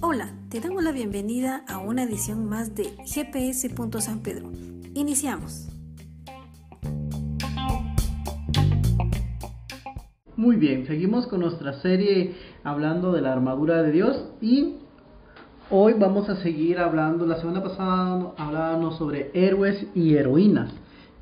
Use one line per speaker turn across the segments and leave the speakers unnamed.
Hola, te damos la bienvenida a una edición más de GPS. San Pedro. Iniciamos.
Muy bien, seguimos con nuestra serie hablando de la armadura de Dios y hoy vamos a seguir hablando, la semana pasada hablábamos sobre héroes y heroínas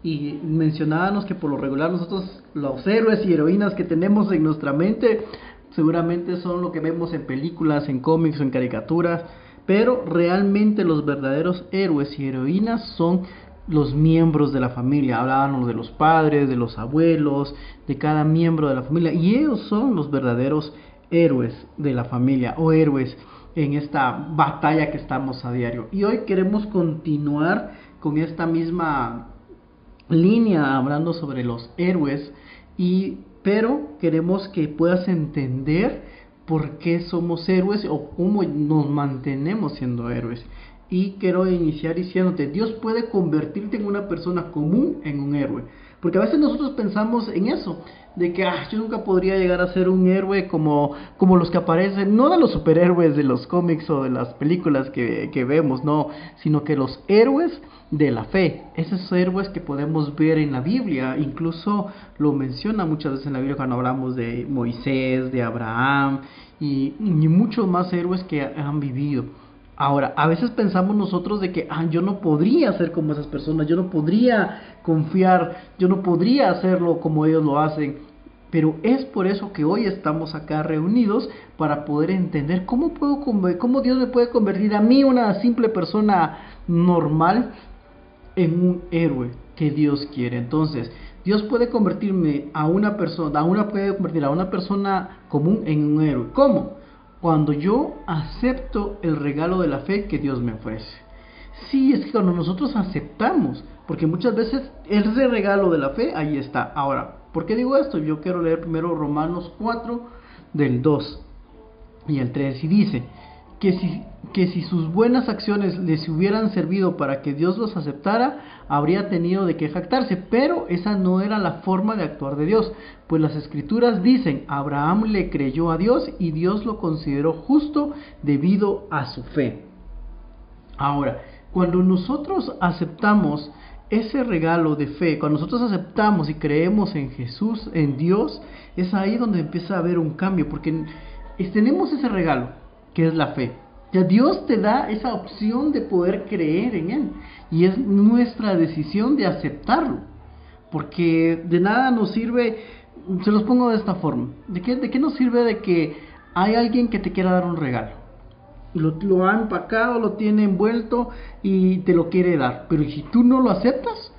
y mencionábamos que por lo regular nosotros los héroes y heroínas que tenemos en nuestra mente seguramente son lo que vemos en películas, en cómics, en caricaturas, pero realmente los verdaderos héroes y heroínas son los miembros de la familia. Hablábamos de los padres, de los abuelos, de cada miembro de la familia. Y ellos son los verdaderos héroes de la familia o héroes en esta batalla que estamos a diario. Y hoy queremos continuar con esta misma línea hablando sobre los héroes y pero queremos que puedas entender por qué somos héroes o cómo nos mantenemos siendo héroes. Y quiero iniciar diciéndote, Dios puede convertirte en una persona común en un héroe. Porque a veces nosotros pensamos en eso, de que ah, yo nunca podría llegar a ser un héroe como, como los que aparecen, no de los superhéroes de los cómics o de las películas que, que vemos, no, sino que los héroes de la fe, esos héroes que podemos ver en la Biblia, incluso lo menciona muchas veces en la Biblia cuando hablamos de Moisés, de Abraham y, muchos más héroes que han vivido. Ahora, a veces pensamos nosotros de que ah, yo no podría ser como esas personas, yo no podría confiar, yo no podría hacerlo como ellos lo hacen. Pero es por eso que hoy estamos acá reunidos para poder entender cómo puedo cómo Dios me puede convertir a mí una simple persona normal en un héroe que Dios quiere. Entonces, Dios puede convertirme a una persona, a una puede convertir a una persona común en un héroe. ¿Cómo? cuando yo acepto el regalo de la fe que Dios me ofrece. Sí, es que cuando nosotros aceptamos, porque muchas veces ese regalo de la fe ahí está. Ahora, ¿por qué digo esto? Yo quiero leer primero Romanos 4 del 2 y el 3 y dice, que si, que si sus buenas acciones les hubieran servido para que Dios los aceptara, habría tenido de qué jactarse, pero esa no era la forma de actuar de Dios, pues las escrituras dicen, Abraham le creyó a Dios y Dios lo consideró justo debido a su fe. Ahora, cuando nosotros aceptamos ese regalo de fe, cuando nosotros aceptamos y creemos en Jesús, en Dios, es ahí donde empieza a haber un cambio, porque tenemos ese regalo, que es la fe. Ya Dios te da esa opción de poder creer en Él y es nuestra decisión de aceptarlo. Porque de nada nos sirve, se los pongo de esta forma, ¿de qué, de qué nos sirve de que hay alguien que te quiera dar un regalo? Lo, lo ha empacado, lo tiene envuelto y te lo quiere dar. Pero si tú no lo aceptas,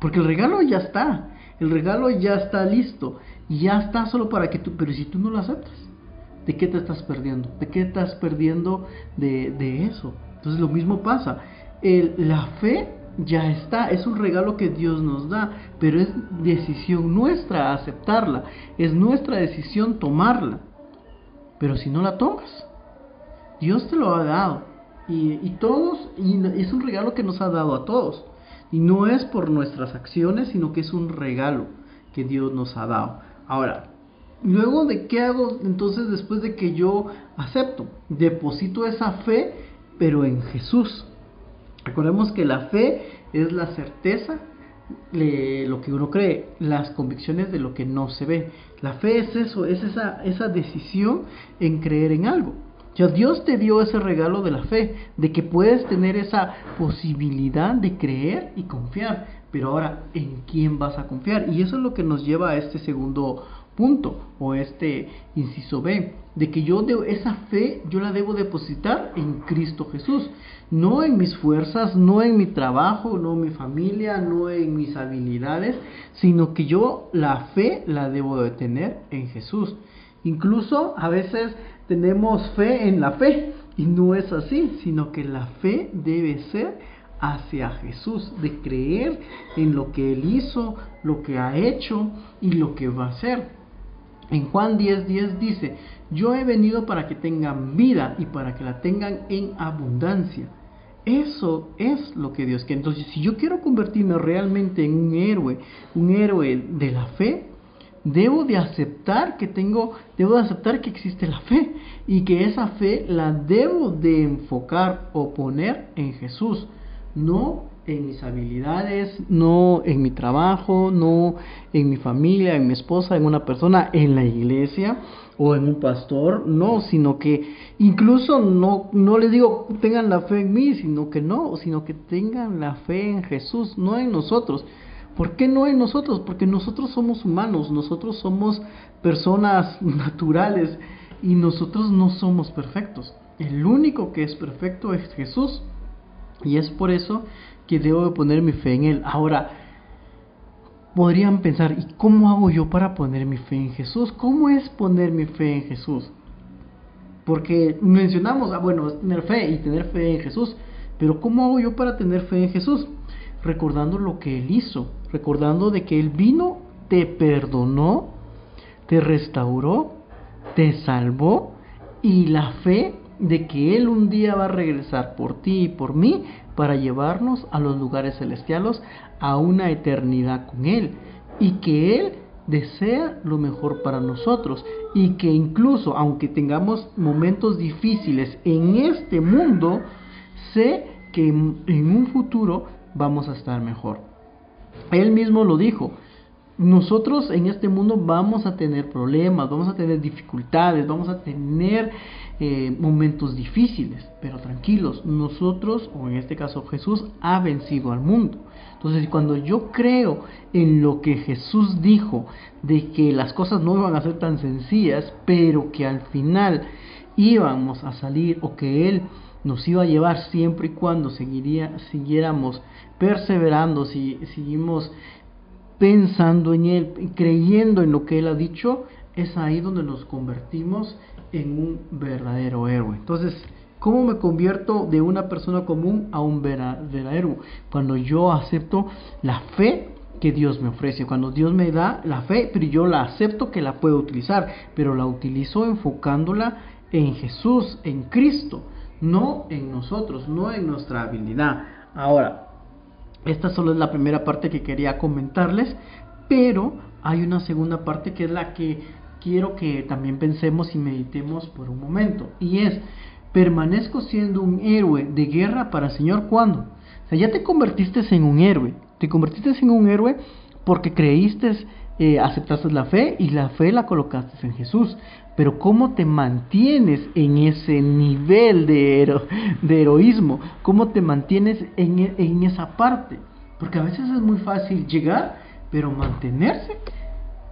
porque el regalo ya está, el regalo ya está listo, ya está solo para que tú, pero si tú no lo aceptas, ¿De qué te estás perdiendo? ¿De qué estás perdiendo de, eso? Entonces lo mismo pasa. la fe ya está, es un regalo que Dios nos da, pero es decisión nuestra aceptarla, es nuestra decisión tomarla. Pero si no la tomas, Dios te lo ha dado. Y, todos, y es un regalo que nos ha dado a todos. Y no es por nuestras acciones, sino que es un regalo que Dios nos ha dado. Ahora, Luego de qué hago entonces después de que yo acepto, deposito esa fe, pero en Jesús. Recordemos que la fe es la certeza de lo que uno cree, las convicciones de lo que no se ve. La fe es eso, es esa, esa decisión en creer en algo. Ya Dios te dio ese regalo de la fe, de que puedes tener esa posibilidad de creer y confiar. Pero ahora, ¿en quién vas a confiar? Y eso es lo que nos lleva a este segundo punto o este inciso B, de que yo de esa fe yo la debo depositar en Cristo Jesús, no en mis fuerzas, no en mi trabajo, no en mi familia, no en mis habilidades, sino que yo la fe la debo de tener en Jesús. Incluso a veces tenemos fe en la fe y no es así, sino que la fe debe ser hacia Jesús, de creer en lo que Él hizo, lo que ha hecho y lo que va a hacer. En Juan 10:10 10 dice, yo he venido para que tengan vida y para que la tengan en abundancia. Eso es lo que Dios quiere. Entonces, si yo quiero convertirme realmente en un héroe, un héroe de la fe, debo de aceptar que tengo, debo de aceptar que existe la fe y que esa fe la debo de enfocar o poner en Jesús, no en mis habilidades, no en mi trabajo, no en mi familia, en mi esposa, en una persona, en la iglesia o en un pastor, no, sino que incluso no, no les digo tengan la fe en mí, sino que no, sino que tengan la fe en Jesús, no en nosotros. ¿Por qué no en nosotros? Porque nosotros somos humanos, nosotros somos personas naturales y nosotros no somos perfectos. El único que es perfecto es Jesús. Y es por eso que debo de poner mi fe en Él. Ahora, podrían pensar, ¿y cómo hago yo para poner mi fe en Jesús? ¿Cómo es poner mi fe en Jesús? Porque mencionamos, ah, bueno, tener fe y tener fe en Jesús, pero ¿cómo hago yo para tener fe en Jesús? Recordando lo que Él hizo, recordando de que Él vino, te perdonó, te restauró, te salvó y la fe de que Él un día va a regresar por ti y por mí para llevarnos a los lugares celestiales, a una eternidad con Él y que Él desea lo mejor para nosotros y que incluso aunque tengamos momentos difíciles en este mundo, sé que en un futuro vamos a estar mejor. Él mismo lo dijo, nosotros en este mundo vamos a tener problemas, vamos a tener dificultades, vamos a tener eh, momentos difíciles, pero tranquilos, nosotros, o en este caso Jesús, ha vencido al mundo. Entonces, cuando yo creo en lo que Jesús dijo, de que las cosas no iban a ser tan sencillas, pero que al final íbamos a salir o que Él nos iba a llevar siempre y cuando seguiría, siguiéramos perseverando, si seguimos pensando en Él, creyendo en lo que Él ha dicho, es ahí donde nos convertimos en un verdadero héroe. Entonces, ¿cómo me convierto de una persona común a un verdadero héroe? Cuando yo acepto la fe que Dios me ofrece, cuando Dios me da la fe, pero yo la acepto que la puedo utilizar, pero la utilizo enfocándola en Jesús, en Cristo, no en nosotros, no en nuestra habilidad. Ahora, esta solo es la primera parte que quería comentarles, pero hay una segunda parte que es la que quiero que también pensemos y meditemos por un momento. Y es, permanezco siendo un héroe de guerra para el Señor cuando. O sea, ya te convertiste en un héroe. Te convertiste en un héroe porque creíste, eh, aceptaste la fe y la fe la colocaste en Jesús. Pero ¿cómo te mantienes en ese nivel de, de heroísmo? ¿Cómo te mantienes en, en esa parte? Porque a veces es muy fácil llegar, pero mantenerse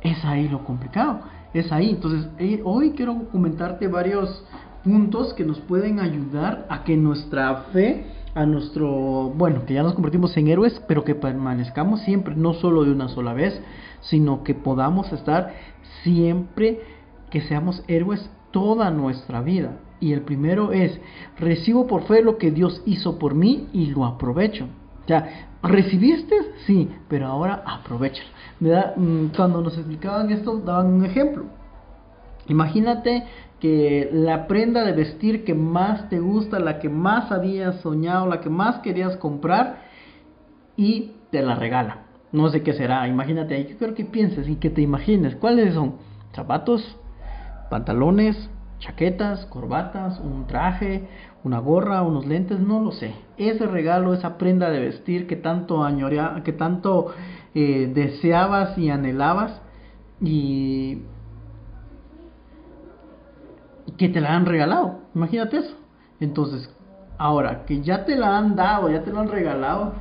es ahí lo complicado es ahí. Entonces, eh, hoy quiero comentarte varios puntos que nos pueden ayudar a que nuestra fe, a nuestro, bueno, que ya nos convertimos en héroes, pero que permanezcamos siempre, no solo de una sola vez, sino que podamos estar siempre, que seamos héroes toda nuestra vida. Y el primero es, recibo por fe lo que Dios hizo por mí y lo aprovecho. Ya, ¿recibiste? Sí, pero ahora aprovechalo. Mm, cuando nos explicaban esto, daban un ejemplo. Imagínate la prenda de vestir que más te gusta, la que más habías soñado, la que más querías comprar y te la regala. No sé qué será, imagínate ahí, yo quiero que pienses y que te imagines cuáles son zapatos, pantalones, chaquetas, corbatas, un traje, una gorra, unos lentes, no lo sé. Ese regalo, esa prenda de vestir que tanto añorea, que tanto eh, deseabas y anhelabas y que te la han regalado. Imagínate eso. Entonces, ahora que ya te la han dado, ya te la han regalado,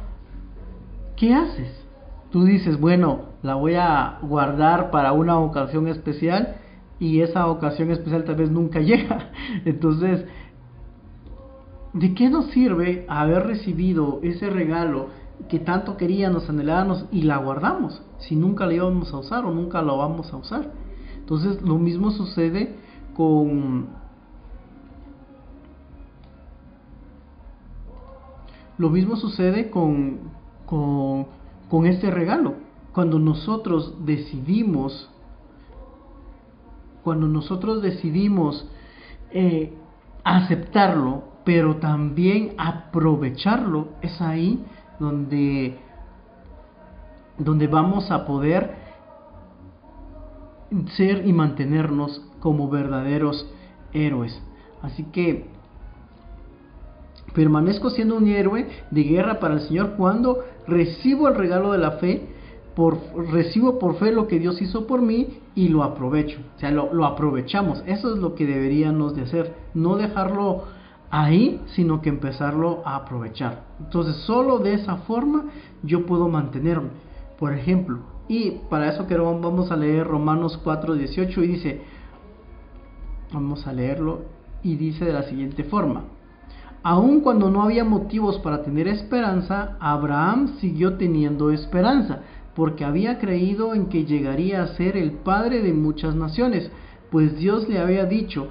¿qué haces? Tú dices, bueno, la voy a guardar para una ocasión especial y esa ocasión especial tal vez nunca llega. Entonces, ¿de qué nos sirve haber recibido ese regalo que tanto queríamos, anhelábamos y la guardamos si nunca la íbamos a usar o nunca la vamos a usar? Entonces, lo mismo sucede con lo mismo sucede con, con, con este regalo. Cuando nosotros decidimos cuando nosotros decidimos eh, aceptarlo, pero también aprovecharlo, es ahí donde, donde vamos a poder ser y mantenernos como verdaderos héroes. Así que permanezco siendo un héroe de guerra para el Señor cuando recibo el regalo de la fe, recibo por fe lo que Dios hizo por mí y lo aprovecho. O sea, lo, lo aprovechamos. Eso es lo que deberíamos de hacer. No dejarlo ahí, sino que empezarlo a aprovechar. Entonces, solo de esa forma yo puedo mantenerme. Por ejemplo, y para eso que vamos a leer Romanos 4:18 y dice, vamos a leerlo y dice de la siguiente forma. Aun cuando no había motivos para tener esperanza, Abraham siguió teniendo esperanza, porque había creído en que llegaría a ser el padre de muchas naciones, pues Dios le había dicho,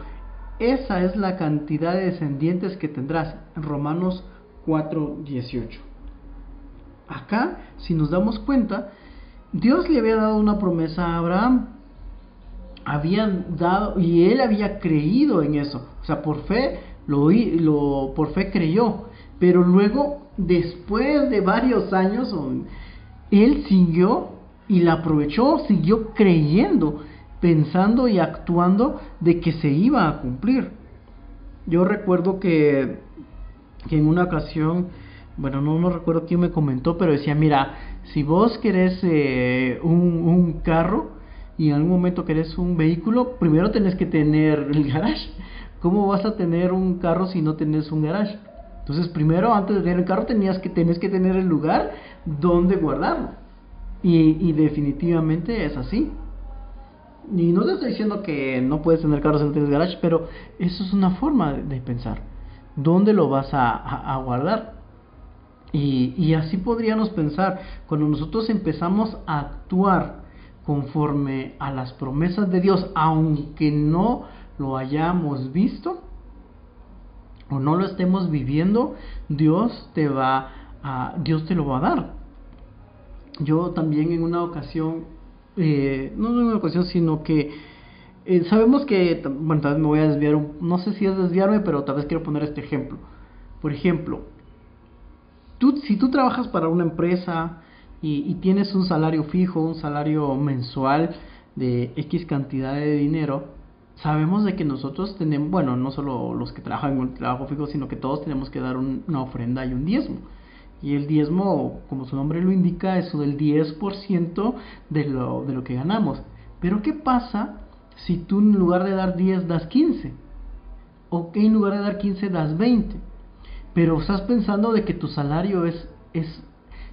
esa es la cantidad de descendientes que tendrás. Romanos 4:18. Acá, si nos damos cuenta, Dios le había dado una promesa a Abraham. Habían dado, y él había creído en eso. O sea, por fe, lo, lo por fe creyó. Pero luego, después de varios años, él siguió y la aprovechó, siguió creyendo, pensando y actuando de que se iba a cumplir. Yo recuerdo que, que en una ocasión bueno, no, recuerdo quién me comentó, pero decía, mira, si vos querés eh, un, carro y en algún momento querés un vehículo, primero tenés que tener el garage. ¿Cómo vas a tener un carro si no tenés un garage? Entonces, primero, antes de tener el carro, tenías que, tenés que tener el lugar donde guardarlo. Y, definitivamente es así. Y no te estoy diciendo que no puedes tener carro si no tienes garage, pero eso es una forma de, pensar. ¿Dónde lo vas a guardar? Y, así podríamos pensar, cuando nosotros empezamos a actuar conforme a las promesas de Dios, aunque no lo hayamos visto o no lo estemos viviendo, Dios te va a, Dios te lo va a dar. Yo también en una ocasión, eh, no en una ocasión, sino que eh, sabemos que, bueno, tal vez me voy a desviar, no sé si es desviarme, pero tal vez quiero poner este ejemplo. Por ejemplo, si tú trabajas para una empresa y, tienes un salario fijo, un salario mensual de X cantidad de dinero, sabemos de que nosotros tenemos, bueno, no solo los que trabajan en un trabajo fijo, sino que todos tenemos que dar una ofrenda y un diezmo. Y el diezmo, como su nombre lo indica, es del 10% de lo, de lo que ganamos. Pero ¿qué pasa si tú en lugar de dar 10 das 15? ¿O que en lugar de dar 15 das 20? pero estás pensando de que tu salario es, es,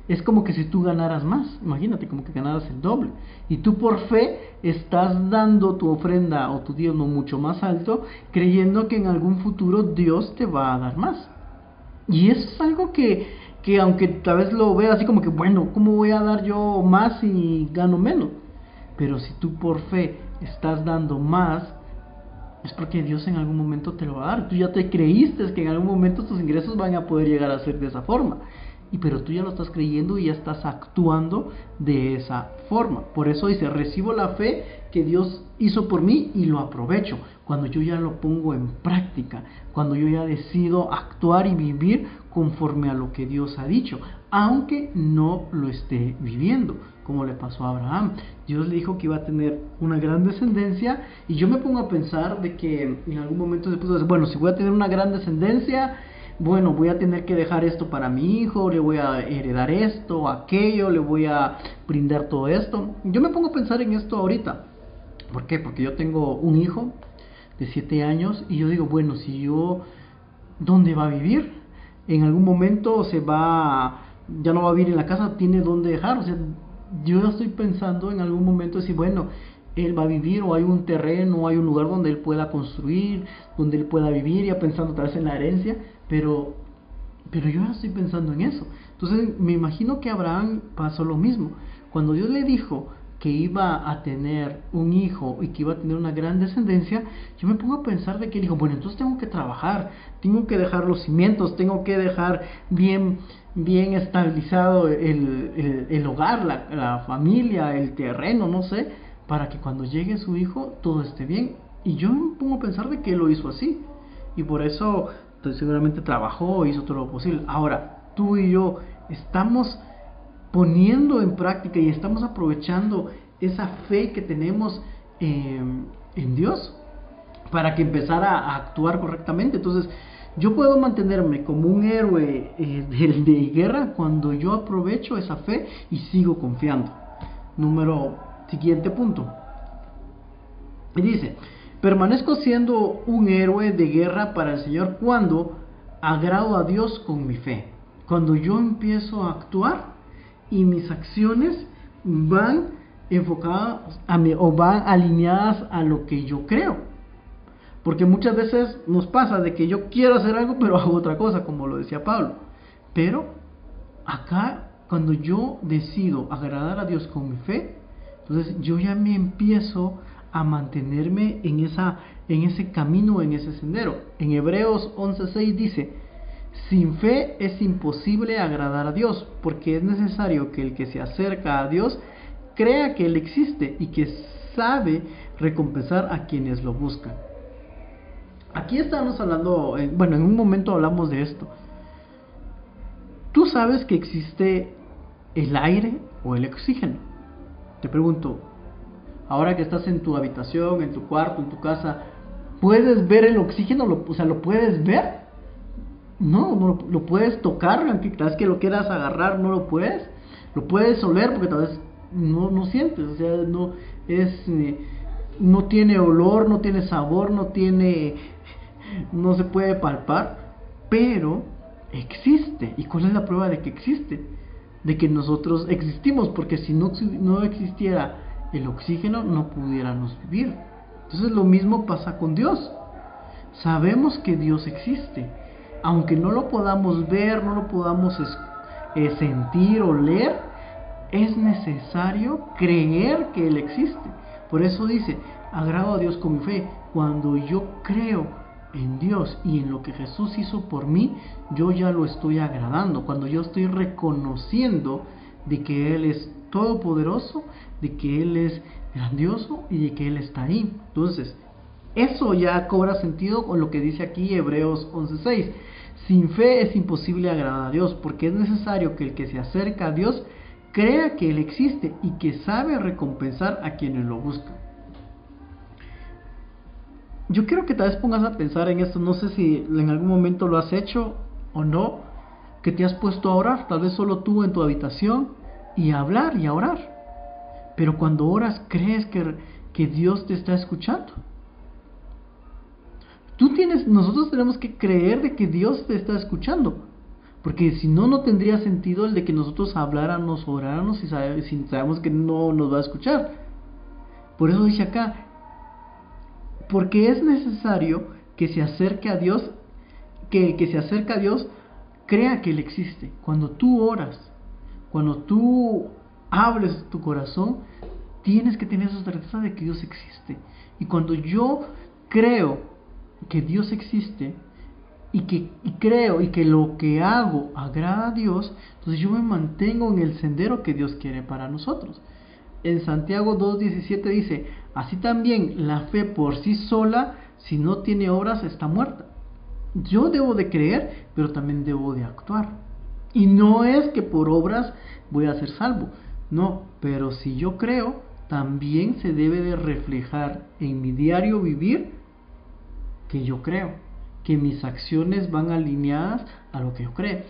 es como que si tú ganaras más, imagínate, como que ganaras el doble. Y tú por fe estás dando tu ofrenda o tu diezmo mucho más alto, creyendo que en algún futuro Dios te va a dar más. Y eso es algo que, que aunque tal vez lo veas así como que, bueno, ¿cómo voy a dar yo más y gano menos? Pero si tú por fe estás dando más, es porque Dios en algún momento te lo va a dar. Tú ya te creíste que en algún momento tus ingresos van a poder llegar a ser de esa forma. Y pero tú ya lo estás creyendo y ya estás actuando de esa forma. Por eso dice, recibo la fe que Dios hizo por mí y lo aprovecho. Cuando yo ya lo pongo en práctica, cuando yo ya decido actuar y vivir conforme a lo que Dios ha dicho, aunque no lo esté viviendo como le pasó a Abraham. Dios le dijo que iba a tener una gran descendencia y yo me pongo a pensar de que en algún momento después, bueno, si voy a tener una gran descendencia, bueno, voy a tener que dejar esto para mi hijo, le voy a heredar esto, aquello, le voy a brindar todo esto. Yo me pongo a pensar en esto ahorita. ¿Por qué? Porque yo tengo un hijo de 7 años y yo digo, bueno, si yo, ¿dónde va a vivir? En algún momento se va, ya no va a vivir en la casa, tiene dónde dejar, o sea, yo estoy pensando en algún momento si, bueno, él va a vivir o hay un terreno, o hay un lugar donde él pueda construir, donde él pueda vivir, ya pensando tal vez en la herencia, pero, pero yo ya estoy pensando en eso. Entonces me imagino que Abraham pasó lo mismo. Cuando Dios le dijo que iba a tener un hijo y que iba a tener una gran descendencia, yo me pongo a pensar de que él dijo, bueno, entonces tengo que trabajar, tengo que dejar los cimientos, tengo que dejar bien bien estabilizado el, el, hogar, la, la, familia, el terreno, no sé, para que cuando llegue su hijo todo esté bien. Y yo me pongo a pensar de que él lo hizo así. Y por eso pues, seguramente trabajó, hizo todo lo posible. Ahora, tú y yo estamos poniendo en práctica y estamos aprovechando esa fe que tenemos em, en Dios para que empezara a actuar correctamente. Entonces, yo puedo mantenerme como un héroe eh, de, guerra cuando yo aprovecho esa fe y sigo confiando. Número siguiente punto. Y dice, permanezco siendo un héroe de guerra para el Señor cuando agrado a Dios con mi fe. Cuando yo empiezo a actuar y mis acciones van enfocadas a mí, o van alineadas a lo que yo creo. Porque muchas veces nos pasa de que yo quiero hacer algo, pero hago otra cosa, como lo decía Pablo. Pero acá, cuando yo decido agradar a Dios con mi fe, entonces yo ya me empiezo a mantenerme en, esa, en ese camino, en ese sendero. En Hebreos 11:6 dice, sin fe es imposible agradar a Dios, porque es necesario que el que se acerca a Dios crea que Él existe y que sabe recompensar a quienes lo buscan. Aquí estamos hablando, bueno, en un momento hablamos de esto. ¿Tú sabes que existe el aire o el oxígeno? Te pregunto, ahora que estás en tu habitación, en tu cuarto, en tu casa, ¿puedes ver el oxígeno? o sea, ¿lo puedes ver? No, no lo, puedes tocar, aunque tal vez que lo quieras agarrar, no lo puedes. Lo puedes oler porque tal vez no, no sientes, o sea, no es... Eh, no tiene olor, no tiene sabor, no tiene no se puede palpar, pero existe. ¿Y cuál es la prueba de que existe? De que nosotros existimos, porque si no, no existiera el oxígeno, no pudiéramos vivir. Entonces lo mismo pasa con Dios. Sabemos que Dios existe. Aunque no lo podamos ver, no lo podamos eh, sentir o leer, es necesario creer que Él existe. Por eso dice, agrado a Dios con mi fe. Cuando yo creo en Dios y en lo que Jesús hizo por mí, yo ya lo estoy agradando. Cuando yo estoy reconociendo de que Él es todopoderoso, de que Él es grandioso y de que Él está ahí. Entonces, eso ya cobra sentido con lo que dice aquí Hebreos 11:6. Sin fe es imposible agradar a Dios, porque es necesario que el que se acerca a Dios crea que Él existe y que sabe recompensar a quienes lo buscan yo quiero que tal vez pongas a pensar en esto, no sé si en algún momento lo has hecho o no, que te has puesto a orar, tal vez solo tú en tu habitación, y a hablar y a orar. Pero cuando oras, crees que, que Dios te está escuchando. Tú tienes, nosotros tenemos que creer de que Dios te está escuchando. Porque si no, no tendría sentido el de que nosotros habláramos, oráramos si sabemos que no nos va a escuchar. Por eso dice acá, porque es necesario que se acerque a Dios, que, que se acerque a Dios, crea que Él existe. Cuando tú oras, cuando tú hables tu corazón, tienes que tener esa certeza de que Dios existe. Y cuando yo creo que Dios existe y que y creo y que lo que hago agrada a Dios, entonces yo me mantengo en el sendero que Dios quiere para nosotros. En Santiago 2.17 dice, Así también la fe por sí sola, si no tiene obras, está muerta. Yo debo de creer, pero también debo de actuar. Y no es que por obras voy a ser salvo. No, pero si yo creo, también se debe de reflejar en mi diario vivir que yo creo, que mis acciones van alineadas a lo que yo creo.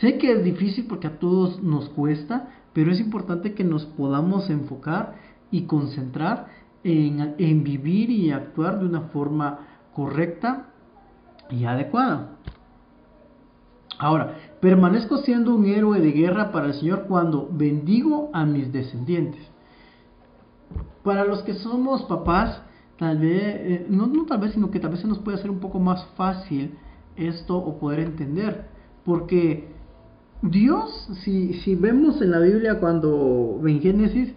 Sé que es difícil porque a todos nos cuesta, pero es importante que nos podamos enfocar y concentrar en, vivir y actuar de una forma correcta y adecuada. Ahora, permanezco siendo un héroe de guerra para el Señor cuando bendigo a mis descendientes. Para los que somos papás, tal vez, eh, no, tal vez, sino que tal vez se nos puede hacer un poco más fácil esto o poder entender. Porque Dios, si, si vemos en la Biblia cuando en Génesis,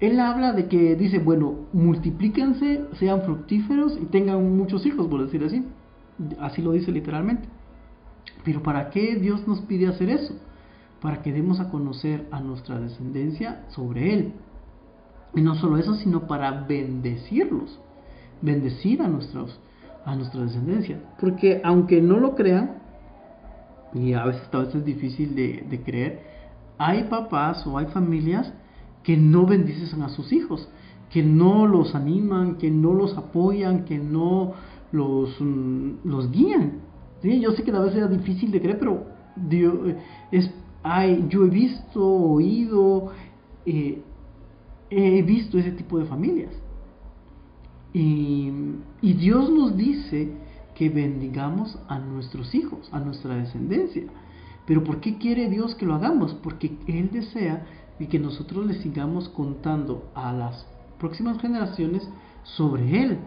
él habla de que dice, bueno, multiplíquense, sean fructíferos y tengan muchos hijos, por decir así. Así lo dice literalmente. Pero ¿para qué Dios nos pide hacer eso? Para que demos a conocer a nuestra descendencia sobre Él. Y no solo eso, sino para bendecirlos. Bendecir a, nuestros, a nuestra descendencia. Porque aunque no lo crean, y a veces, es difícil de, de creer, hay papás o hay familias que no bendicen a sus hijos, que no los animan, que no los apoyan, que no los, mm, guían. ¿Sí? Yo sé que a veces es difícil de creer, pero Dios, es, hay, yo he visto, oído, eh, he visto ese tipo de familias. Y, Dios nos dice que bendigamos a nuestros hijos, a nuestra descendencia. Pero ¿por qué quiere Dios que lo hagamos? Porque Él desea que nosotros le sigamos contando a las próximas generaciones sobre Él,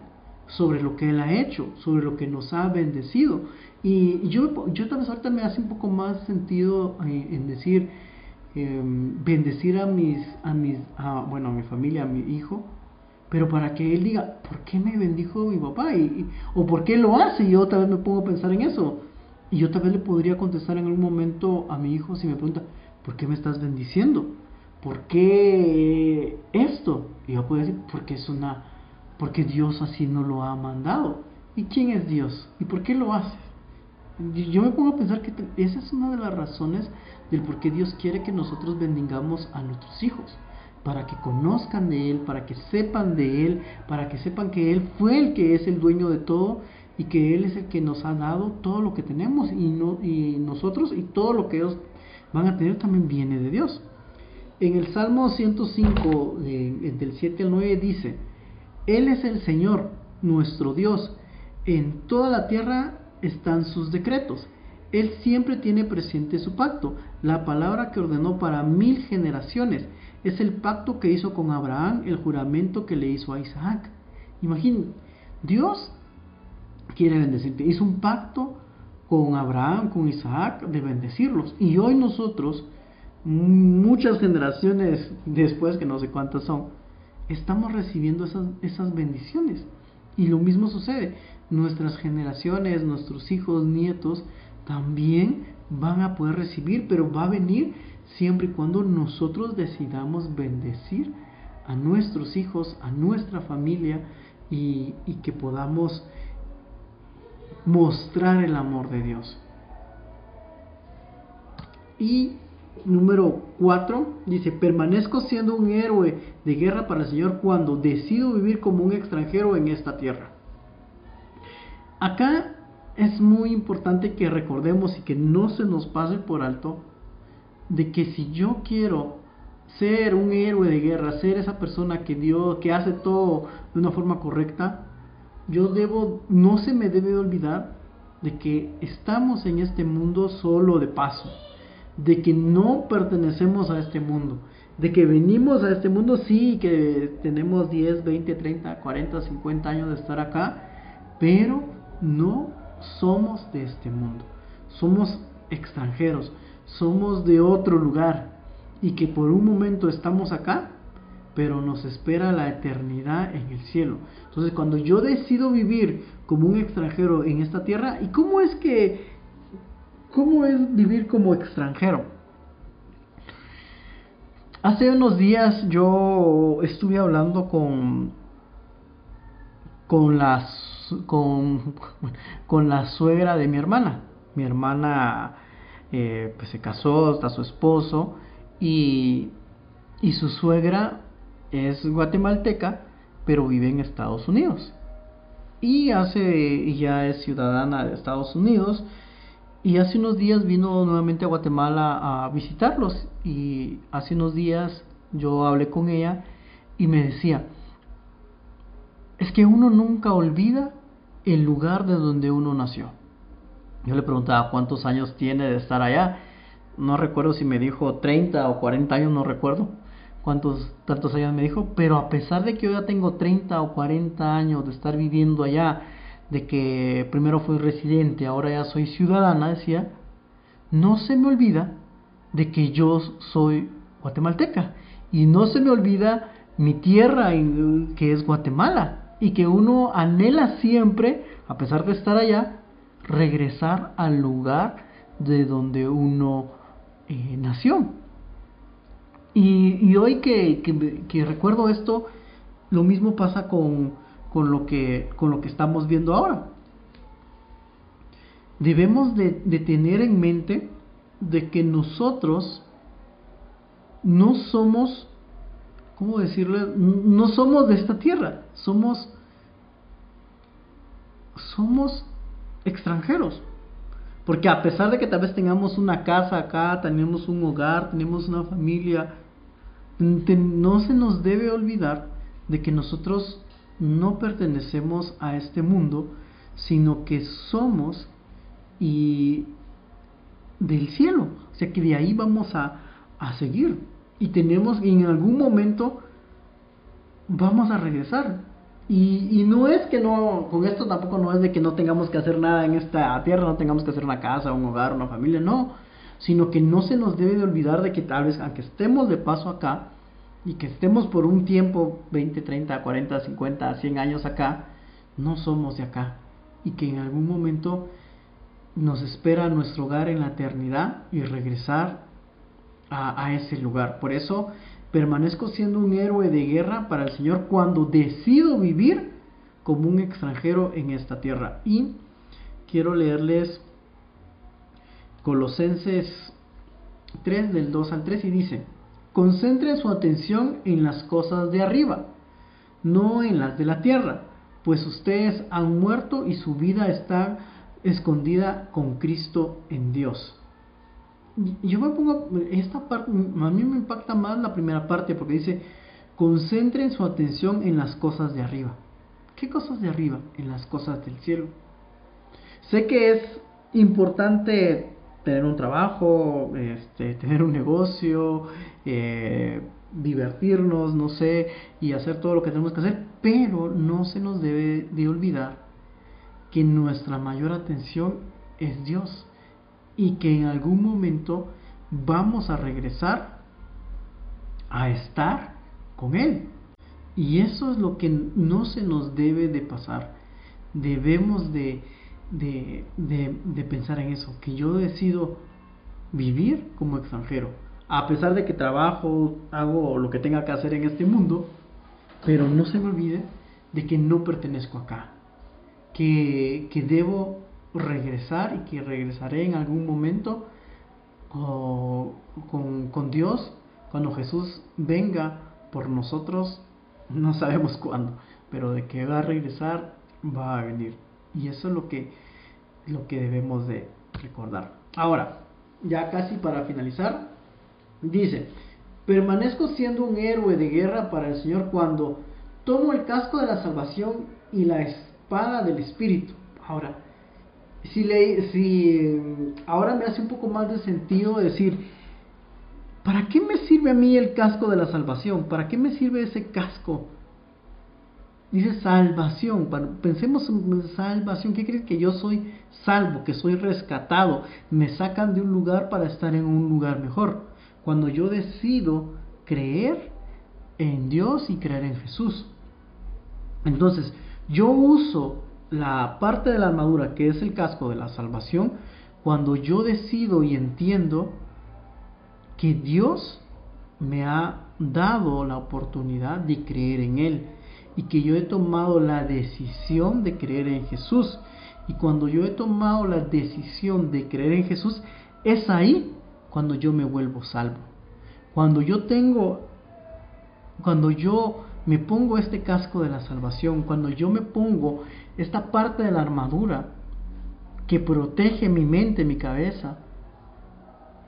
sobre lo que Él ha hecho, sobre lo que nos ha bendecido. Y yo, yo tal vez ahorita me hace un poco más sentido eh, en decir, em, bendecir a mis, a mis, bueno, a mi familia, a mi hijo, pero para que él diga, ¿por qué me bendijo mi papá? Y, o ¿por qué lo hace? Y yo tal vez me pongo a pensar en eso. Y yo tal vez le podría contestar en algún momento a mi hijo si me pregunta, ¿por qué me estás bendiciendo? ¿Por qué esto? Y yo puedo decir, porque es una, porque Dios así no lo ha mandado. ¿Y quién es Dios? ¿Y por qué lo hace? Yo me pongo a pensar que esa es una de las razones del por qué Dios quiere que nosotros bendigamos a nuestros hijos. Para que conozcan de Él, para que sepan de Él, para que sepan que Él fue el que es el dueño de todo y que Él es el que nos ha dado todo lo que tenemos y, no, y nosotros y todo lo que ellos van a tener también viene de Dios. En el Salmo 105, del 7 al 9, dice, Él es el Señor, nuestro Dios, en toda la tierra están sus decretos. Él siempre tiene presente su pacto, la palabra que ordenó para mil generaciones. Es el pacto que hizo con Abraham, el juramento que le hizo a Isaac. Imaginen, Dios quiere bendecirte. Hizo un pacto con Abraham, con Isaac, de bendecirlos. Y hoy nosotros muchas generaciones después, que no sé cuántas son, estamos recibiendo esas, esas bendiciones. Y lo mismo sucede. Nuestras generaciones, nuestros hijos, nietos, también van a poder recibir, pero va a venir siempre y cuando nosotros decidamos bendecir a nuestros hijos, a nuestra familia y, y que podamos mostrar el amor de Dios. Y número 4 dice, permanezco siendo un héroe de guerra para el Señor cuando decido vivir como un extranjero en esta tierra. Acá es muy importante que recordemos y que no se nos pase por alto de que si yo quiero ser un héroe de guerra, ser esa persona que Dios, que hace todo de una forma correcta, yo debo, no se me debe olvidar de que estamos en este mundo solo de paso de que no pertenecemos a este mundo, de que venimos a este mundo, sí, que tenemos 10, 20, 30, 40, 50 años de estar acá, pero no somos de este mundo, somos extranjeros, somos de otro lugar y que por un momento estamos acá, pero nos espera la eternidad en el cielo. Entonces, cuando yo decido vivir como un extranjero en esta tierra, ¿y cómo es que ¿Cómo es vivir como extranjero? Hace unos días yo estuve hablando con con la con, la suegra de mi hermana. Mi hermana eh, pues se casó, está su esposo y, y su suegra es guatemalteca, pero vive en Estados Unidos. Y hace ya es ciudadana de Estados Unidos y hace unos días vino nuevamente a Guatemala a visitarlos y hace unos días yo hablé con ella y me decía, es que uno nunca olvida el lugar de donde uno nació. Yo le preguntaba cuántos años tiene de estar allá. No recuerdo si me dijo 30 o 40 años, no recuerdo cuántos tantos años me dijo, pero a pesar de que yo ya tengo 30 o 40 años de estar viviendo allá, de que primero fui residente, ahora ya soy ciudadana, decía, no se me olvida de que yo soy guatemalteca y no se me olvida mi tierra que es Guatemala y que uno anhela siempre, a pesar de estar allá, regresar al lugar de donde uno eh, nació. Y, hoy que, que recuerdo esto, lo mismo pasa con, con lo que, con lo que estamos viendo ahora. Debemos de, tener en mente de que nosotros no somos ¿cómo decirlo? No somos de esta tierra, somos, somos extranjeros. Porque a pesar de que tal vez tengamos una casa acá, tenemos un hogar, tenemos una familia, no se nos debe olvidar de que nosotros no pertenecemos a este mundo, sino que somos y del cielo. O sea que de ahí vamos a, a seguir. Y tenemos, en algún momento, vamos a regresar. Y, no es que no, con esto tampoco no es de que no tengamos que hacer nada en esta tierra, no tengamos que hacer una casa, un hogar, una familia, no, sino que no se nos debe de olvidar de que tal vez, aunque estemos de paso acá, y que estemos por un tiempo, 20, 30, 40, 50, 100 años acá, no somos de acá, y que en algún momento nos espera nuestro hogar en la eternidad y regresar a, a ese lugar. Por eso permanezco siendo un héroe de guerra para el Señor cuando decido vivir como un extranjero en esta tierra. Y quiero leerles Colosenses 3 del 2 al 3 y dice, concentren su atención en las cosas de arriba, no en las de la tierra, pues ustedes han muerto y su vida está escondida con Cristo en Dios yo me pongo, esta parte, a mí me impacta más la primera parte porque dice, concentren su atención en las cosas de arriba. ¿Qué cosas de arriba? En las cosas del cielo. Sé que es importante tener un trabajo, este, tener un negocio, eh, divertirnos, no sé, y hacer todo lo que tenemos que hacer, pero no se nos debe de olvidar que nuestra mayor atención es Dios y que en algún momento vamos a regresar a estar con Él. Y eso es lo que no se nos debe de pasar. Debemos de, de, de, pensar en eso, que yo decido vivir como extranjero. A pesar de que trabajo, hago lo que tenga que hacer en este mundo, pero no se me olvide de que no pertenezco acá. Que, que debo regresar y que regresaré en algún momento con, con Dios cuando Jesús venga por nosotros, no sabemos cuándo, pero de que va a regresar, va a venir. Y eso es lo que, lo que debemos de recordar. Ahora, ya casi para finalizar, dice, permanezco siendo un héroe de guerra para el Señor cuando tomo el casco de la salvación y la espada del Espíritu. Ahora, si, le, si ahora me hace un poco más de sentido decir, ¿para qué me sirve a mí el casco de la salvación? ¿Para qué me sirve ese casco? Dice salvación, pensemos en salvación, ¿qué crees que yo soy salvo, que soy rescatado? Me sacan de un lugar para estar en un lugar mejor. Cuando yo decido creer en Dios y creer en Jesús. Entonces, yo uso la parte de la armadura que es el casco de la salvación, cuando yo decido y entiendo que Dios me ha dado la oportunidad de creer en Él y que yo he tomado la decisión de creer en Jesús. Y cuando yo he tomado la decisión de creer en Jesús, es ahí cuando yo me vuelvo salvo. Cuando yo tengo, cuando yo me pongo este casco de la salvación, cuando yo me pongo esta parte de la armadura que protege mi mente, mi cabeza,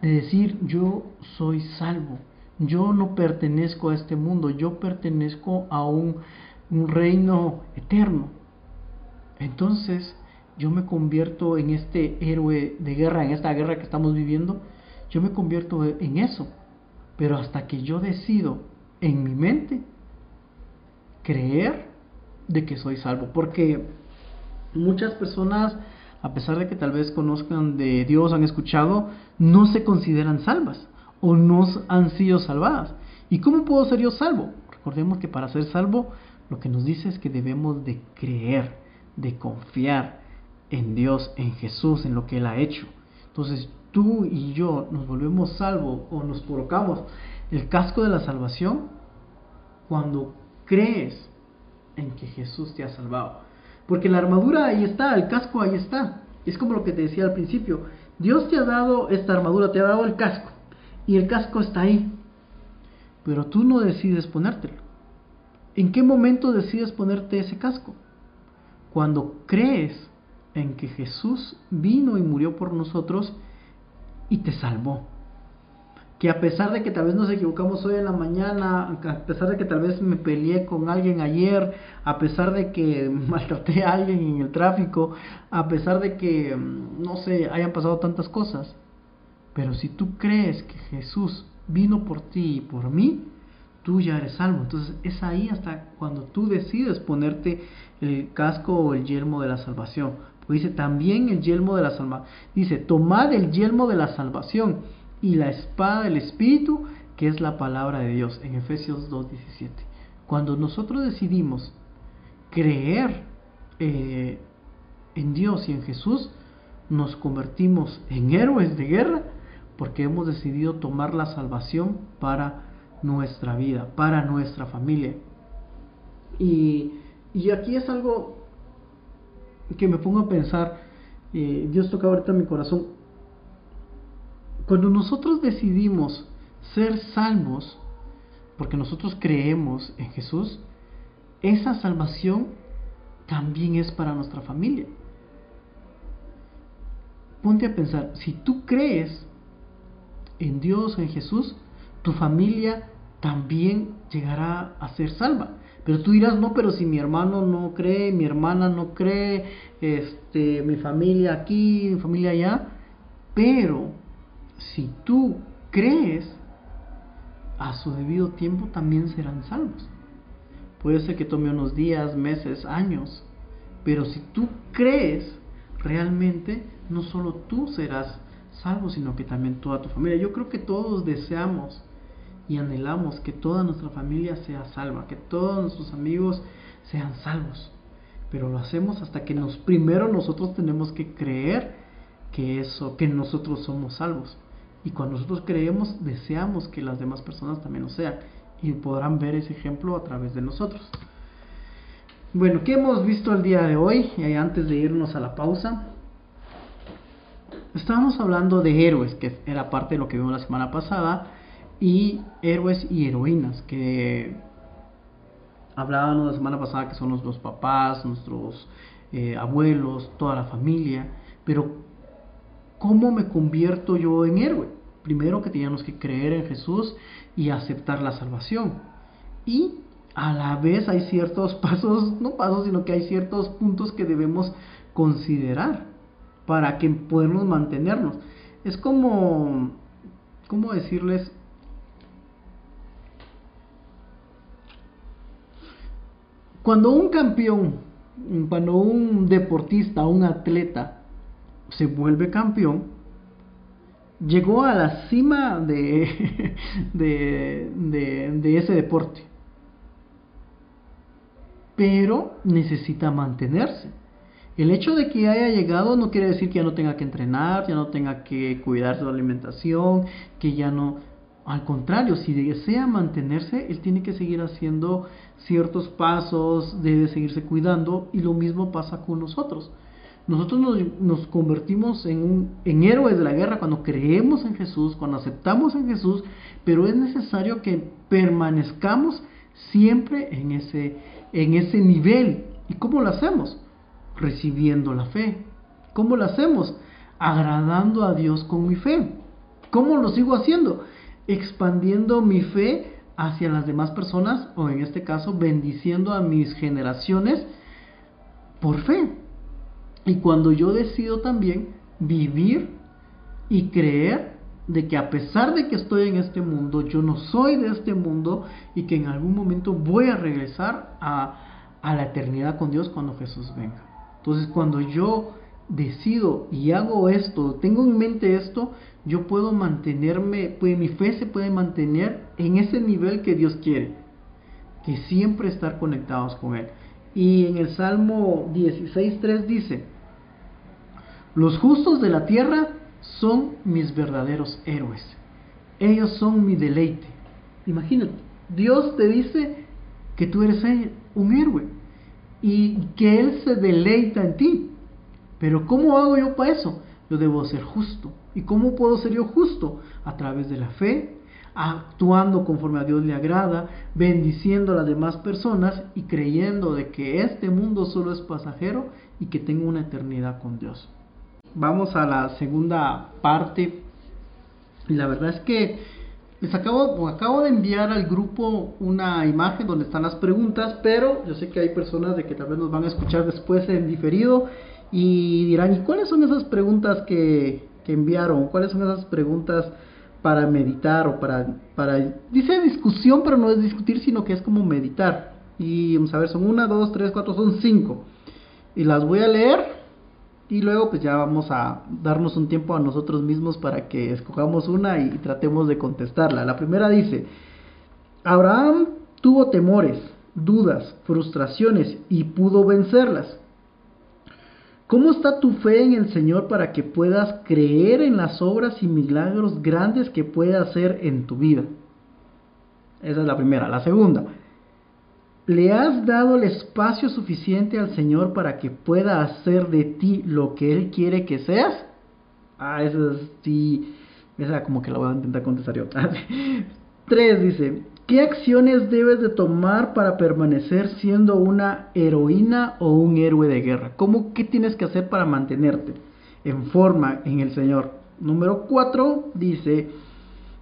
de decir yo soy salvo, yo no pertenezco a este mundo, yo pertenezco a un, un reino eterno. Entonces yo me convierto en este héroe de guerra, en esta guerra que estamos viviendo, yo me convierto en eso. Pero hasta que yo decido en mi mente creer de que soy salvo. Porque muchas personas, a pesar de que tal vez conozcan de Dios, han escuchado, no se consideran salvas o no han sido salvadas. ¿Y cómo puedo ser yo salvo? Recordemos que para ser salvo lo que nos dice es que debemos de creer, de confiar en Dios, en Jesús, en lo que Él ha hecho. Entonces tú y yo nos volvemos salvos o nos colocamos el casco de la salvación cuando crees en que Jesús te ha salvado. Porque la armadura ahí está, el casco ahí está. Es como lo que te decía al principio. Dios te ha dado esta armadura, te ha dado el casco. Y el casco está ahí. pero tú no decides ponértelo. ¿En qué momento decides ponerte ese casco? Cuando crees en que Jesús vino y murió por nosotros y te salvó. Que a pesar de que tal vez nos equivocamos hoy en la mañana, a pesar de que tal vez me peleé con alguien ayer, a pesar de que maltraté a alguien en el tráfico, a pesar de que, no sé, hayan pasado tantas cosas, pero si tú crees que Jesús vino por ti y por mí, tú ya eres salvo. Entonces es ahí hasta cuando tú decides ponerte el casco o el yelmo de la salvación. Pues dice también el yelmo de la salvación. Dice, tomad el yelmo de la salvación y la espada del Espíritu, que es la palabra de Dios, en Efesios 2.17. Cuando nosotros decidimos creer eh, en Dios y en Jesús, nos convertimos en héroes de guerra porque hemos decidido tomar la salvación para nuestra vida, para nuestra familia. Y, aquí es algo que me pongo a pensar, eh, Dios toca ahorita mi corazón, cuando nosotros decidimos ser salvos, porque nosotros creemos en Jesús, esa salvación también es para nuestra familia. Ponte a pensar, si tú crees en Dios, en Jesús, tu familia también llegará a ser salva. Pero tú dirás, no, pero si mi hermano no cree, mi hermana no cree, este, mi familia aquí, mi familia allá, pero si tú crees, a su debido tiempo también serán salvos. Puede ser que tome unos días, meses, años, pero si tú crees, realmente no solo tú serás salvo, sino que también toda tu familia. Yo creo que todos deseamos y anhelamos que toda nuestra familia sea salva, que todos nuestros amigos sean salvos. Pero lo hacemos hasta que nos primero nosotros tenemos que creer que eso, que nosotros somos salvos. Y cuando nosotros creemos, deseamos que las demás personas también lo sean y podrán ver ese ejemplo a través de nosotros. Bueno, ¿qué hemos visto el día de hoy? Y antes de irnos a la pausa, Estábamos hablando de héroes, que era parte de lo que vimos la semana pasada, y héroes y heroínas, que hablábamos la semana pasada que son nuestros papás, nuestros eh, abuelos, toda la familia, pero ¿cómo me convierto yo en héroe? Primero que teníamos que creer en Jesús y aceptar la salvación. Y a la vez hay ciertos pasos, no pasos, sino que hay ciertos puntos que debemos considerar para que podamos mantenernos. Es como, ¿cómo decirles? Cuando un campeón, cuando un deportista, un atleta se vuelve campeón, llegó a la cima de, de, de, de ese deporte. Pero necesita mantenerse el hecho de que haya llegado no quiere decir que ya no tenga que entrenar, ya no tenga que cuidar su alimentación, que ya no... Al contrario, si desea mantenerse, él tiene que seguir haciendo ciertos pasos, debe seguirse cuidando y lo mismo pasa con nosotros. Nosotros nos, convertimos en, un, en héroes de la guerra cuando creemos en Jesús, cuando aceptamos en Jesús, pero es necesario que permanezcamos siempre en ese, en ese nivel. ¿Y cómo lo hacemos? recibiendo la fe. ¿Cómo lo hacemos? Agradando a Dios con mi fe. ¿Cómo lo sigo haciendo? Expandiendo mi fe hacia las demás personas o en este caso bendiciendo a mis generaciones por fe. Y cuando yo decido también vivir y creer de que a pesar de que estoy en este mundo, yo no soy de este mundo y que en algún momento voy a regresar a, a la eternidad con Dios cuando Jesús venga. Entonces cuando yo decido y hago esto, tengo en mente esto, yo puedo mantenerme, pues mi fe se puede mantener en ese nivel que Dios quiere, que siempre estar conectados con Él. Y en el Salmo 16.3 dice, los justos de la tierra son mis verdaderos héroes, ellos son mi deleite. Imagínate, Dios te dice que tú eres un héroe y que Él se deleita en ti. Pero ¿cómo hago yo para eso? Yo debo ser justo. ¿Y cómo puedo ser yo justo? A través de la fe, actuando conforme a Dios le agrada, bendiciendo a las demás personas y creyendo de que este mundo solo es pasajero y que tengo una eternidad con Dios. Vamos a la segunda parte. Y la verdad es que les acabo, acabo de enviar al grupo una imagen donde están las preguntas, pero yo sé que hay personas de que tal vez nos van a escuchar después en diferido y dirán, ¿y cuáles son esas preguntas que, que enviaron? ¿Cuáles son esas preguntas para meditar o para, para, dice discusión, pero no es discutir, sino que es como meditar? Y vamos a ver, son una, dos, tres, cuatro, son cinco. Y las voy a leer y luego pues ya vamos a darnos un tiempo a nosotros mismos para que escojamos una y, tratemos de contestarla. La primera dice, Abraham tuvo temores, dudas, frustraciones y pudo vencerlas. ¿Cómo está tu fe en el Señor para que puedas creer en las obras y milagros grandes que puede hacer en tu vida? Esa es la primera. La segunda, ¿Le has dado el espacio suficiente al Señor para que pueda hacer de ti lo que Él quiere que seas? Ah, eso sí. Esa como que la voy a intentar contestar yo. Tres dice, ¿qué acciones debes de tomar para permanecer siendo una heroína o un héroe de guerra? ¿Cómo qué tienes que hacer para mantenerte en forma en el Señor? Número cuatro dice,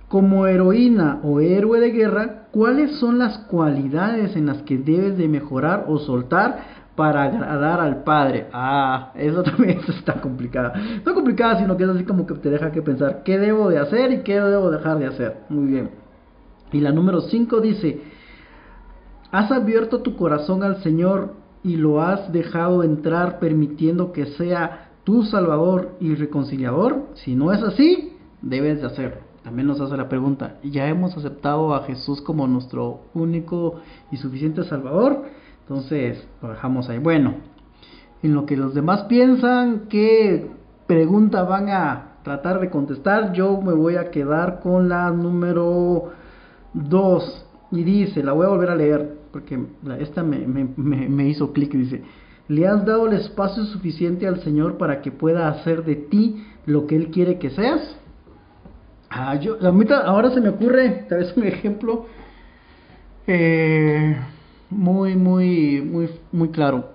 como heroína o héroe de guerra, ¿cuáles son las cualidades en las que debes de mejorar o soltar para agradar al Padre? Ah, eso también está complicada. No complicada, sino que es así como que te deja que pensar qué debo de hacer y qué debo dejar de hacer. Muy bien. Y la número 5 dice, ¿has abierto tu corazón al Señor y lo has dejado entrar permitiendo que sea tu Salvador y reconciliador? Si no es así, debes de hacerlo también nos hace la pregunta, ¿ya hemos aceptado a Jesús como nuestro único y suficiente Salvador? Entonces, lo dejamos ahí. Bueno, en lo que los demás piensan, ¿qué pregunta van a tratar de contestar? Yo me voy a quedar con la número 2 y dice, la voy a volver a leer porque esta me, me, me hizo clic dice, ¿le has dado el espacio suficiente al Señor para que pueda hacer de ti lo que Él quiere que seas? Ah, yo, ahora se me ocurre, tal vez un ejemplo eh, muy, muy, muy, muy claro.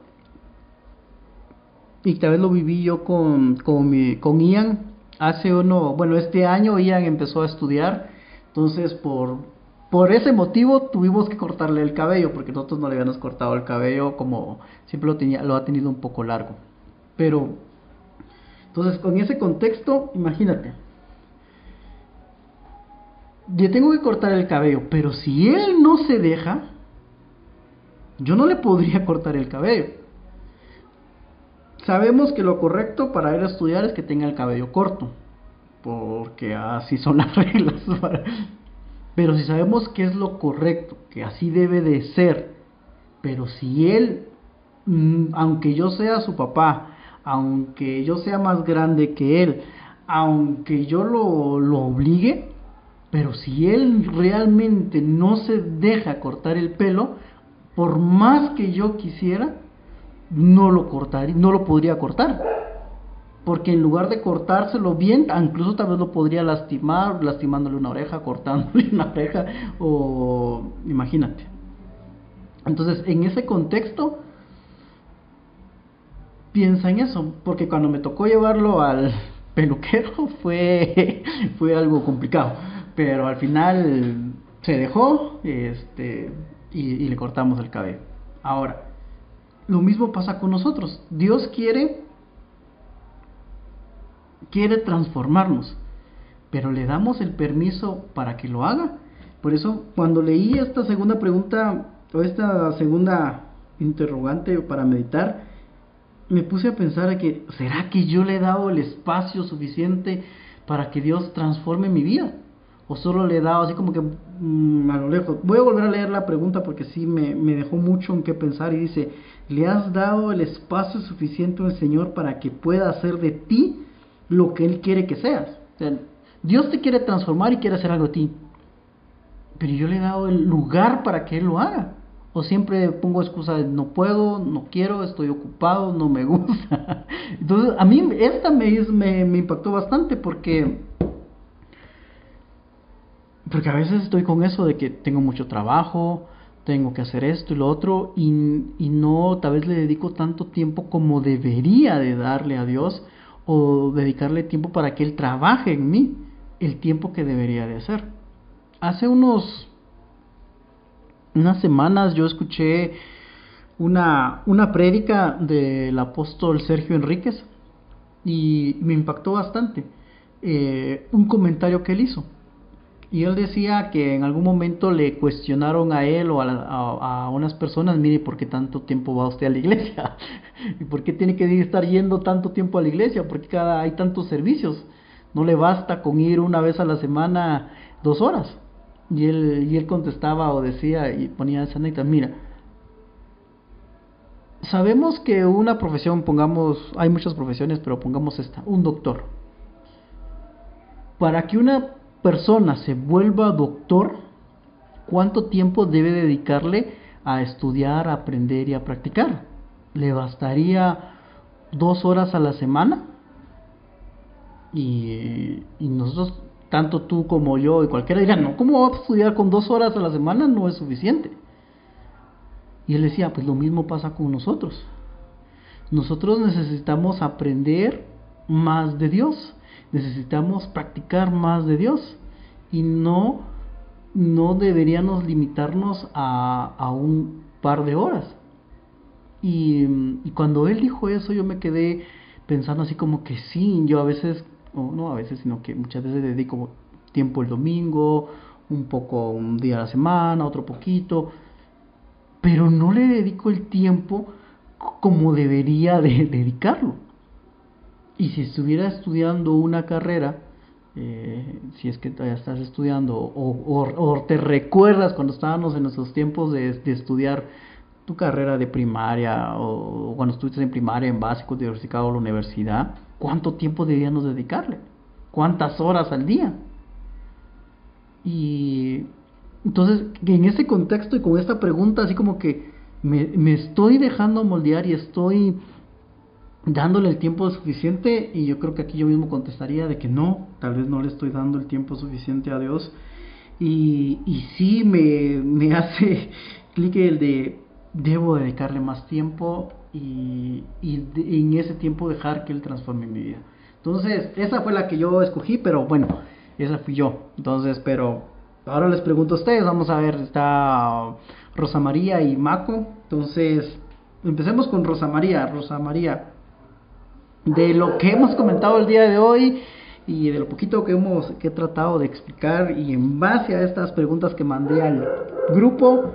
Y tal vez lo viví yo con, con, mi, con Ian. Hace uno, bueno, este año Ian empezó a estudiar. Entonces, por, por ese motivo tuvimos que cortarle el cabello, porque nosotros no le habíamos cortado el cabello como siempre lo, tenía, lo ha tenido un poco largo. Pero, entonces, con ese contexto, imagínate, yo tengo que cortar el cabello, pero si él no se deja, yo no le podría cortar el cabello. Sabemos que lo correcto para ir a estudiar es que tenga el cabello corto, porque así son las reglas. Pero si sabemos que es lo correcto, que así debe de ser, pero si él, mm, aunque yo sea su papá, aunque yo sea más grande que él, aunque yo lo, lo obligue, pero si él realmente no se deja cortar el pelo, por más que yo quisiera, no lo cortaría, no lo podría cortar. Porque en lugar de cortárselo bien, incluso tal vez lo podría lastimar, lastimándole una oreja, cortándole una oreja, o imagínate. Entonces, en ese contexto, piensa en eso, porque cuando me tocó llevarlo al peluquero fue, fue algo complicado pero al final se dejó este, y, le cortamos el cabello. Ahora, lo mismo pasa con nosotros. Dios quiere, quiere transformarnos, pero le damos el permiso para que lo haga. Por eso, cuando leí esta segunda pregunta o esta segunda interrogante para meditar, me puse a pensar que, ¿será que yo le he dado el espacio suficiente para que Dios transforme mi vida? o solo le he dado así como que mm, a lo lejos. Voy a volver a leer la pregunta porque sí me, dejó mucho en qué pensar y dice, ¿le has dado el espacio suficiente al Señor para que pueda hacer de ti lo que Él quiere que seas? Dios te quiere transformar y quiere hacer algo de ti, pero yo le he dado el lugar para que Él lo haga. O siempre pongo excusa de no puedo, no quiero, estoy ocupado, no me gusta. Entonces, a mí esta me, me, me impactó bastante porque porque a veces estoy con eso de que tengo mucho trabajo, tengo que hacer esto y lo otro, y, y no, tal vez le dedico tanto tiempo como debería de darle a Dios, o dedicarle tiempo para que Él trabaje en mí el tiempo que debería de hacer. Hace unos unas semanas yo escuché una, una prédica del apóstol Sergio Enríquez y me impactó bastante eh, un comentario que él hizo. Y él decía que en algún momento le cuestionaron a él o a, unas personas, mire, ¿por qué tanto tiempo va usted a la iglesia? ¿Y por qué tiene que estar yendo tanto tiempo a la iglesia? Porque cada hay tantos servicios. No le basta con ir una vez a la semana dos horas. Y él, y él contestaba o decía y ponía esa neta, mira, sabemos que una profesión, pongamos, hay muchas profesiones, pero pongamos esta, un doctor. Para que una persona se vuelva doctor, ¿cuánto tiempo debe dedicarle a estudiar, a aprender y a practicar? ¿Le bastaría dos horas a la semana? Y, nosotros tanto tú como yo y cualquiera dirán, no, ¿cómo va a estudiar con dos horas a la semana? No es suficiente. Y él decía, pues lo mismo pasa con nosotros. Nosotros necesitamos aprender más de Dios, necesitamos practicar más de Dios y no, no deberíamos limitarnos a, a un par de horas. Y, cuando él dijo eso yo me quedé pensando así como que sí, yo a veces no a veces, sino que muchas veces dedico tiempo el domingo, un poco un día a la semana, otro poquito, pero no le dedico el tiempo como debería de dedicarlo. Y si estuviera estudiando una carrera, eh, si es que todavía estás estudiando o, te recuerdas cuando estábamos en esos tiempos de, de, estudiar tu carrera de primaria o cuando estuviste en primaria, en básico, diversificado a la universidad, ¿cuánto tiempo debíamos dedicarle? ¿Cuántas horas al día? Y entonces, en ese contexto y con esta pregunta, así como que me, estoy dejando moldear y estoy dándole el tiempo suficiente, y yo creo que aquí yo mismo contestaría de que no, tal vez no le estoy dando el tiempo suficiente a Dios. Y, y sí me, me hace clic el de debo dedicarle más tiempo y, en ese tiempo dejar que Él transforme mi vida. Entonces, esa fue la que yo escogí, pero bueno, esa fui yo. Entonces, pero ahora les pregunto a ustedes, vamos a ver, está Rosa María y Maco. Entonces, empecemos con Rosa María. Rosa María, de lo que hemos comentado el día de hoy y de lo poquito que hemos que he tratado de explicar y en base a estas preguntas que mandé al grupo,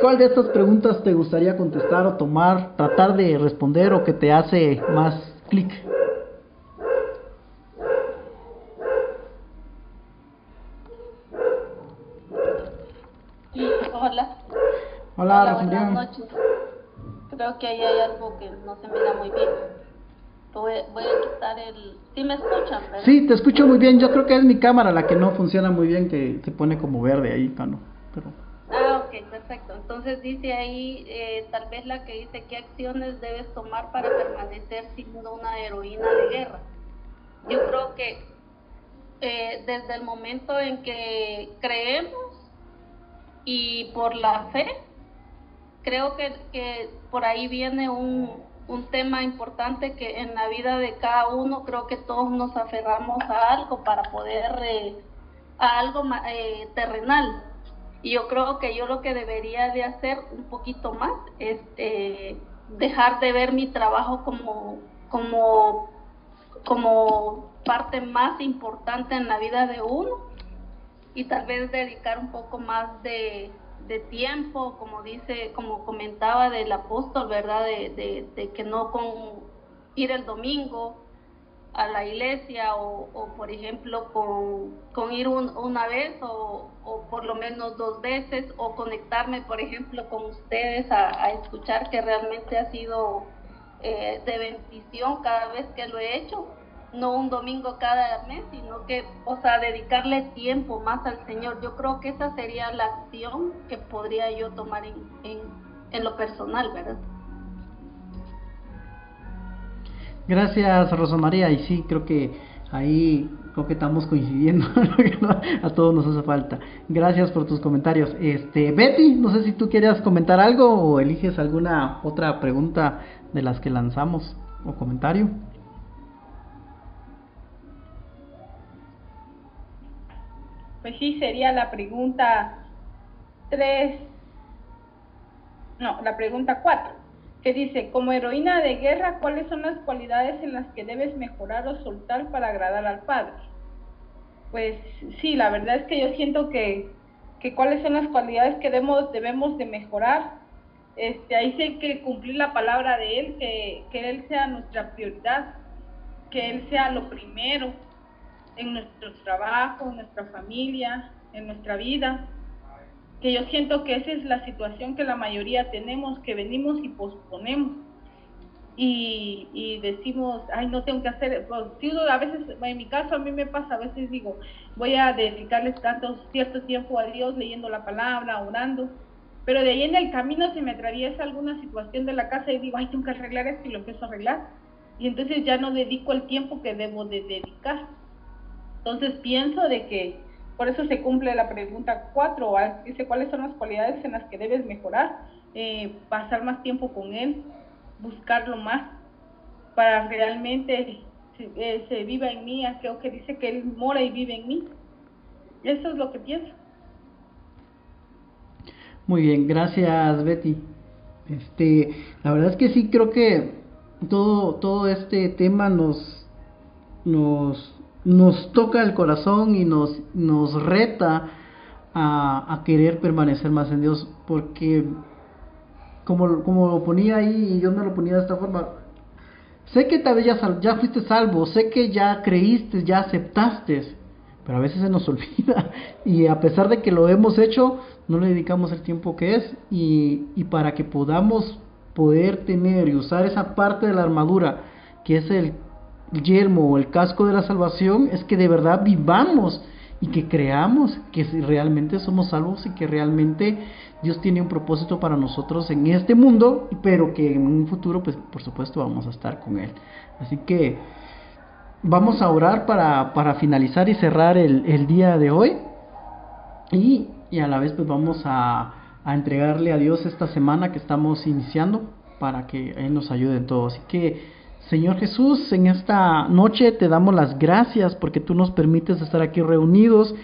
¿Cuál de estas preguntas te gustaría contestar o tomar, tratar de responder o que te hace más clic?
Hola.
Hola,
buenas noches. Creo que ahí hay algo que no se me da muy bien. Voy, a quitar el... ¿Sí me escuchan?
Sí, te escucho muy bien. Yo creo que es mi cámara la que no funciona muy bien, que se pone como verde ahí, Cano. Pero...
Ah, ok, perfecto. Entonces dice ahí, eh, tal vez la que dice, ¿qué acciones debes tomar para permanecer siendo una heroína de guerra? Yo creo que eh, desde el momento en que creemos y por la fe, creo que, que por ahí viene un, un tema importante que en la vida de cada uno creo que todos nos aferramos a algo para poder, eh, a algo terrenal. Y yo creo que yo lo que debería de hacer un poquito más es eh, dejar de ver mi trabajo como, como, como parte más importante en la vida de uno y tal vez dedicar un poco más de, tiempo, como dice, como comentaba del apóstol, ¿verdad? De, de que no con ir el domingo a la iglesia o, por ejemplo con, ir una vez o, por lo menos dos veces o conectarme por ejemplo con ustedes a, escuchar que realmente ha sido eh, de bendición cada vez que lo he hecho no un domingo cada mes sino que o sea dedicarle tiempo más al Señor yo creo que esa sería la acción que podría yo tomar en, en, lo personal verdad
Gracias, Rosa María. Y sí, creo que ahí creo que estamos coincidiendo, a todos nos hace falta. Gracias por tus comentarios. Este, Betty, no sé si tú quieres comentar algo o eliges alguna otra pregunta de las que lanzamos o comentario.
Pues sí, sería la pregunta 3, no, la pregunta 4, que dice, como heroína de guerra, ¿cuáles son las cualidades en las que debes mejorar o soltar para agradar al Padre? Pues sí, la verdad es que yo siento que, que cuáles son las cualidades que debemos, debemos de mejorar. Este, ahí sí hay que cumplir la palabra de Él, que, que Él sea nuestra prioridad, que Él sea lo primero en nuestro trabajo, en nuestra familia, en nuestra vida. Que yo siento que esa es la situación que la mayoría tenemos, que venimos y posponemos. Y, y decimos, ay, no tengo que hacer, pues, a veces, en mi caso a mí me pasa, a veces digo, voy a dedicarles tanto, cierto tiempo a Dios leyendo la palabra, orando, pero de ahí en el camino se me atraviesa alguna situación de la casa y digo, ay, tengo que arreglar esto y lo empiezo a arreglar. Y entonces ya no dedico el tiempo que debo de dedicar. Entonces pienso de que por eso se cumple la pregunta 4, dice cuáles son las cualidades en las que debes mejorar, eh, pasar más tiempo con él, buscarlo más, para realmente eh, se viva en mí, creo que dice que él mora y vive en mí. Eso es lo que pienso.
Muy bien, gracias Betty. Este, la verdad es que sí creo que todo todo este tema nos nos nos toca el corazón y nos, nos reta a, querer permanecer más en Dios, porque como, como lo ponía ahí y yo me lo ponía de esta forma, sé que tal vez ya, ya fuiste salvo, sé que ya creíste, ya aceptaste, pero a veces se nos olvida y a pesar de que lo hemos hecho, no le dedicamos el tiempo que es y, y para que podamos poder tener y usar esa parte de la armadura que es el yelmo o el casco de la salvación es que de verdad vivamos y que creamos que realmente somos salvos y que realmente Dios tiene un propósito para nosotros en este mundo, pero que en un futuro, pues por supuesto, vamos a estar con Él. Así que vamos a orar para, para finalizar y cerrar el, el día de hoy y, y, a la vez pues vamos a, a entregarle a Dios esta semana que estamos iniciando para que Él nos ayude en todo. Así que Señor Jesús, en esta noche te damos las gracias porque tú nos permites estar aquí reunidos.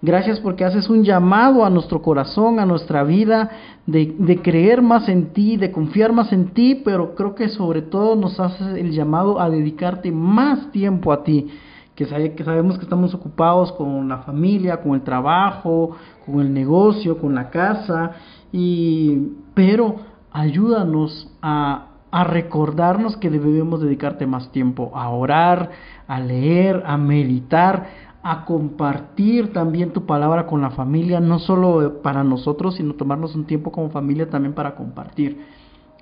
Gracias porque haces un llamado a nuestro corazón, a nuestra vida, de, creer más en ti, de confiar más en ti, pero creo que sobre todo nos haces el llamado a dedicarte más tiempo a ti. Que, que sabemos que estamos ocupados con la familia, con el trabajo, con el negocio, con la casa, y, pero ayúdanos a a recordarnos que debemos dedicarte más tiempo a orar, a leer, a meditar, a compartir también tu palabra con la familia, no solo para nosotros, sino tomarnos un tiempo como familia también para compartir.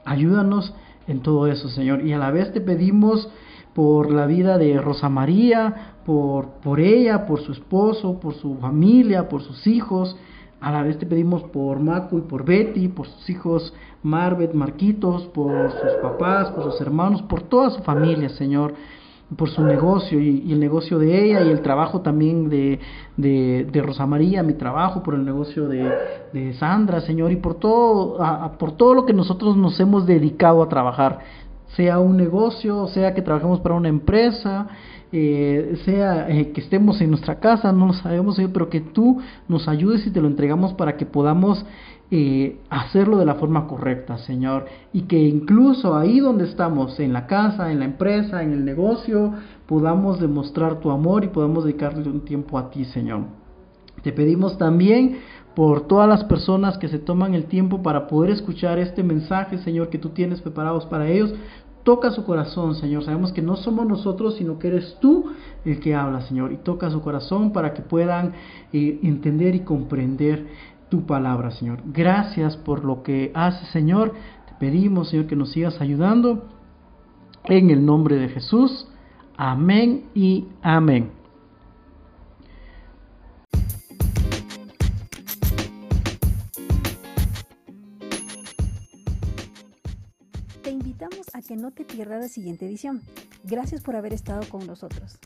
Ayúdanos en todo eso, Señor. Y a la vez te pedimos por la vida de Rosa María, por, por ella, por su esposo, por su familia, por sus hijos. A la vez te pedimos por Macu y por Betty, por sus hijos Marvet, Marquitos, por sus papás, por sus hermanos, por toda su familia, Señor, por su negocio y, el negocio de ella y el trabajo también de, de, Rosa María, mi trabajo, por el negocio de, de Sandra, Señor, y por todo, por todo lo que nosotros nos hemos dedicado a trabajar, sea un negocio, sea que trabajemos para una empresa, eh, sea eh, que estemos en nuestra casa, no lo sabemos, Señor, pero que tú nos ayudes y te lo entregamos para que podamos eh, hacerlo de la forma correcta, Señor, y que incluso ahí donde estamos, en la casa, en la empresa, en el negocio, podamos demostrar tu amor y podamos dedicarle un tiempo a ti, Señor. Te pedimos también por todas las personas que se toman el tiempo para poder escuchar este mensaje, Señor, que tú tienes preparados para ellos. Toca su corazón, Señor. Sabemos que no somos nosotros, sino que eres tú el que habla, Señor. Y toca su corazón para que puedan eh, entender y comprender tu palabra, Señor. Gracias por lo que haces, Señor. Te pedimos, Señor, que nos sigas ayudando. En el nombre de Jesús. Amén y amén.
Que no te pierdas la siguiente edición. Gracias por haber estado con nosotros.